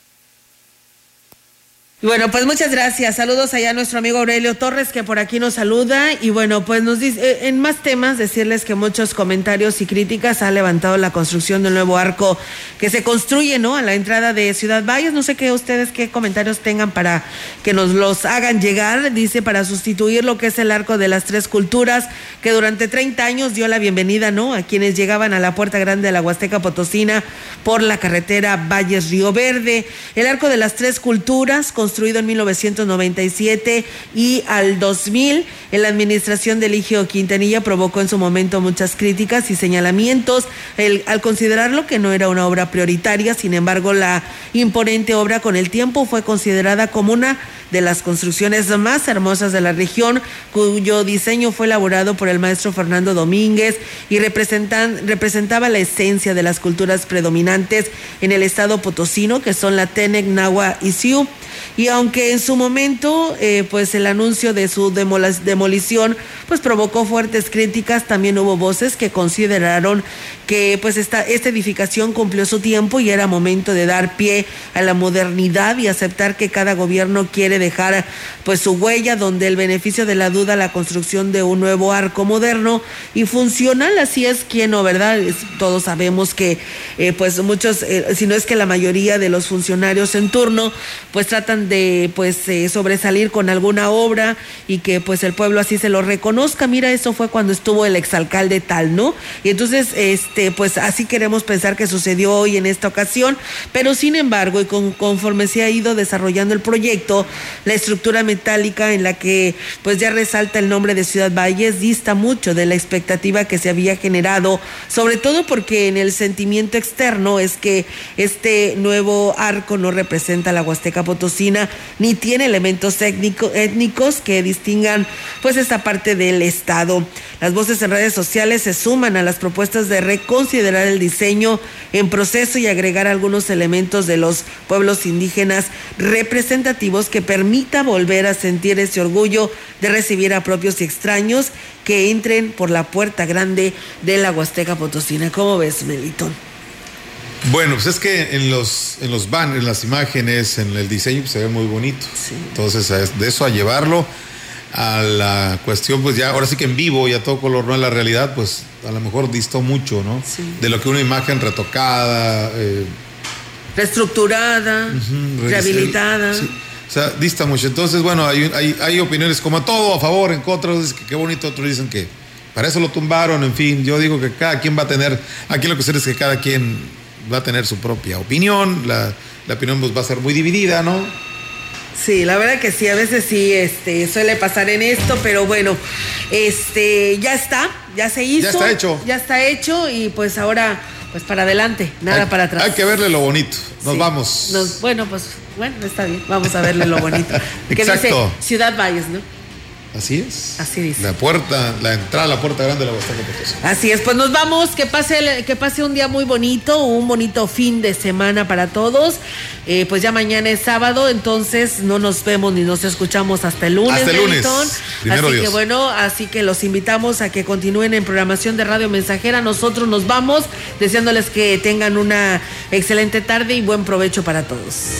Bueno, pues muchas gracias. Saludos allá a nuestro amigo Aurelio Torres que por aquí nos saluda y bueno, pues nos dice eh, en más temas decirles que muchos comentarios y críticas ha levantado la construcción del nuevo arco que se construye, ¿no? A la entrada de Ciudad Valles. No sé qué ustedes qué comentarios tengan para que nos los hagan llegar. Dice para sustituir lo que es el arco de las tres culturas que durante 30 años dio la bienvenida, ¿no? A quienes llegaban a la puerta grande de la Huasteca Potosina por la carretera Valles Río Verde. El arco de las tres culturas con construido en 1997 y al 2000 en la administración de Eligio Quintanilla provocó en su momento muchas críticas y señalamientos al considerarlo que no era una obra prioritaria. Sin embargo, la imponente obra con el tiempo fue considerada como una de las construcciones más hermosas de la región, cuyo diseño fue elaborado por el maestro Fernando Domínguez y representan, representaba la esencia de las culturas predominantes en el estado potosino, que son la Tenec, Nahua y Siu. Y aunque en su momento, eh, pues el anuncio de su demolición, pues provocó fuertes críticas, también hubo voces que consideraron que pues esta, esta edificación cumplió su tiempo y era momento de dar pie a la modernidad y aceptar que cada gobierno quiere dejar pues su huella, donde el beneficio de la duda, la construcción de un nuevo arco moderno y funcional, así es quien no, ¿verdad? todos sabemos que eh, pues muchos, eh, si no es que la mayoría de los funcionarios en turno, pues tratan de pues eh, sobresalir con alguna obra y que pues el pueblo así se lo reconozca. Mira, eso fue cuando estuvo el exalcalde tal, ¿no? Y entonces, este, pues así queremos pensar que sucedió hoy en esta ocasión, pero sin embargo, y con, conforme se ha ido desarrollando el proyecto, la estructura metálica en la que pues ya resalta el nombre de Ciudad Valles dista mucho de la expectativa que se había generado, sobre todo porque en el sentimiento externo es que este nuevo arco no representa la Huasteca Potosina ni tiene elementos étnicos que distingan pues esta parte del Estado. Las voces en redes sociales se suman a las propuestas de reconsiderar el diseño en proceso y agregar algunos elementos de los pueblos indígenas representativos que permita volver a sentir ese orgullo de recibir a propios y extraños que entren por la puerta grande de la Huasteca Potosina. ¿Cómo ves, Melitón? Bueno, pues es que en los, en los banners, en las imágenes, en el diseño, pues se ve muy bonito. Entonces, es- de eso a llevarlo a la cuestión, pues ya, ahora sí que en vivo y a todo color, no en la realidad, pues a lo mejor distó mucho, ¿no? De lo que una imagen retocada, eh, Reestructurada, rehabilitada. sí. O sea, dista mucho. Entonces, bueno, hay, hay, hay opiniones como a todo, a favor, en contra. Dicen que qué bonito, otros dicen que para eso lo tumbaron. En fin, yo digo que cada quien va a tener. Aquí lo que sucede es que cada quien va a tener su propia opinión. La, la opinión pues, va a ser muy dividida, ¿no? Sí, la verdad que sí, a veces sí este, suele pasar en esto, pero bueno, este, ya está, ya se hizo. Ya está hecho. Ya está hecho y pues ahora, pues para adelante, nada Hay- para atrás. Hay que verle lo bonito. Nos Sí. vamos. Nos- bueno, pues, bueno, está bien, vamos a verle lo bonito. (laughs) Que dice Ciudad Valles, ¿no? Así es. Así dice. La puerta, la entrada la puerta grande de la Huasteca Potosí. Así es, pues nos vamos, que pase, que pase un día muy bonito, un bonito fin de semana para todos. Eh, pues ya mañana es sábado, entonces no nos vemos ni nos escuchamos hasta el lunes. Hasta el lunes. Primero así que Dios. bueno, así que los invitamos a que continúen en programación de Radio Mensajera. Nosotros nos vamos, deseándoles que tengan una excelente tarde y buen provecho para todos.